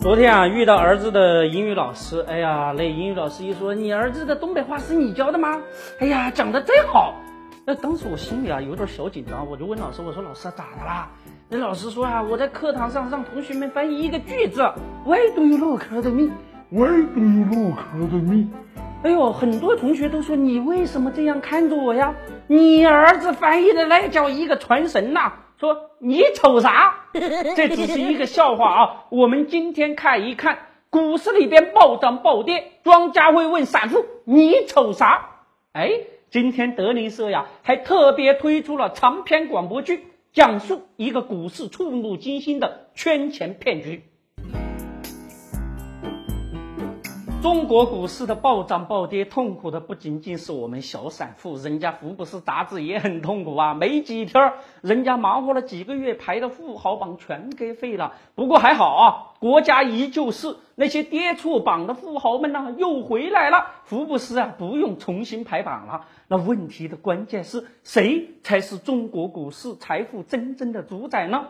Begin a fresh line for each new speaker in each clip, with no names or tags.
昨天啊，遇到儿子的英语老师，哎呀，那英语老师一说，你儿子的东北话是你教的吗？哎呀，讲的真好。那当时我心里啊有点小紧张，我就问老师，我说老师咋的啦？那老师说啊，我在课堂上让同学们翻译一个句子，Why do you look at me？Why
do you look at me？
哎呦，很多同学都说你为什么这样看着我呀？你儿子翻译的那叫一个传神呐！说你瞅啥？这只是一个笑话啊！我们今天看一看股市里边暴涨暴跌，庄家会问散户你瞅啥？哎，今天德林社呀还特别推出了长篇广播剧，讲述一个股市触目惊心的圈钱骗局。中国股市的暴涨暴跌，痛苦的不仅仅是我们小散户，人家福布斯杂志也很痛苦啊！没几天，人家忙活了几个月排的富豪榜全给废了。不过还好啊，国家依旧是那些跌出榜的富豪们呢，又回来了。福布斯啊，不用重新排榜了。那问题的关键是谁才是中国股市财富真正的主宰呢？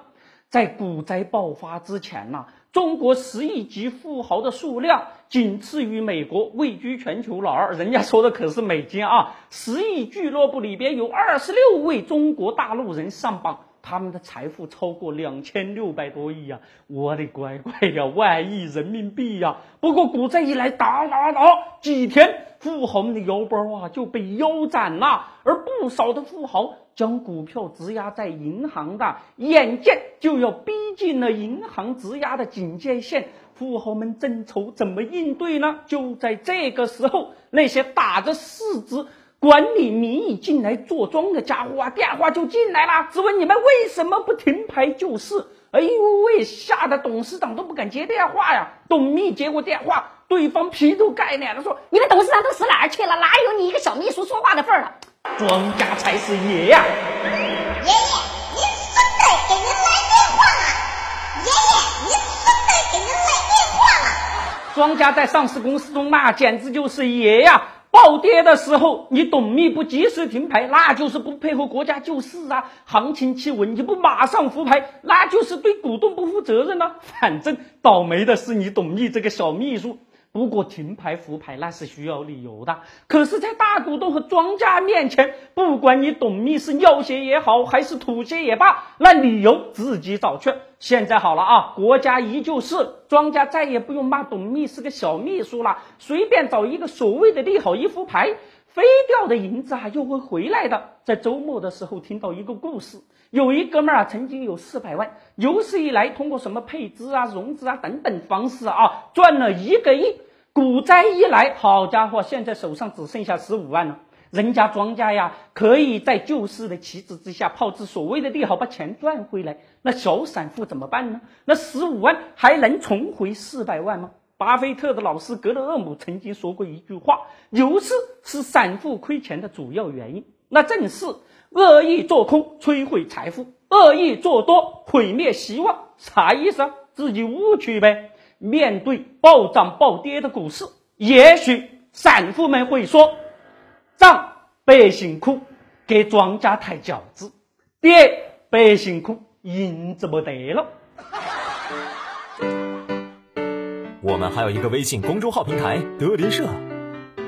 在股灾爆发之前呢？中国十亿级富豪的数量仅次于美国，位居全球老二。人家说的可是美金啊！十亿俱乐部里边有二十六位中国大陆人上榜，他们的财富超过两千六百多亿呀！我的乖乖呀，万亿人民币呀！不过股灾一来，打打打，几天。富豪们的腰包啊就被腰斩了，而不少的富豪将股票质押在银行的，眼见就要逼近了银行质押的警戒线，富豪们正愁怎么应对呢？就在这个时候，那些打着市值管理名义进来坐庄的家伙啊，电话就进来了，质问你们为什么不停牌救市？哎呦喂，吓得董事长都不敢接电话呀！董秘接过电话。对方劈头盖脸的说：“
你们董事长都死哪儿去了？哪有你一个小秘书说话的份儿了？
庄家才是爷呀！
爷爷，您孙子给您来电话了！爷爷，您孙子给您来电话了！
庄家在上市公司中那简直就是爷呀！暴跌的时候，你董秘不及时停牌，那就是不配合国家救市啊！行情企稳，你不马上复牌，那就是对股东不负责任呐！反正倒霉的是你董秘这个小秘书。”如果停牌复牌那是需要理由的，可是，在大股东和庄家面前，不管你董秘是尿血也好，还是吐血也罢，那理由自己找去。现在好了啊，国家依旧是，庄家再也不用骂董秘是个小秘书了，随便找一个所谓的利好一副牌，飞掉的银子啊又会回来的。在周末的时候听到一个故事。有一哥们儿啊，曾经有四百万，有史以来通过什么配资啊、融资啊等等方式啊，赚了一个亿。股灾一来，好家伙，现在手上只剩下十五万了。人家庄家呀，可以在救市的旗帜之下炮制所谓的利好，把钱赚回来。那小散户怎么办呢？那十五万还能重回四百万吗？巴菲特的老师格勒厄姆曾经说过一句话：牛市是散户亏钱的主要原因。那正是。恶意做空摧毁财富，恶意做多毁灭希望，啥意思啊？自己悟去呗。面对暴涨暴跌的股市，也许散户们会说：涨百姓苦，给庄家抬轿子；跌百姓苦，银子没得了。
我们还有一个微信公众号平台德林社。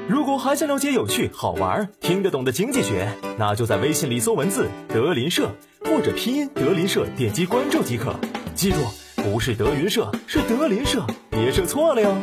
如果还想了解有趣、好玩、听得懂的经济学，那就在微信里搜文字“德林社”或者拼音“德林社”，点击关注即可。记住，不是德云社，是德林社，别设错了哟。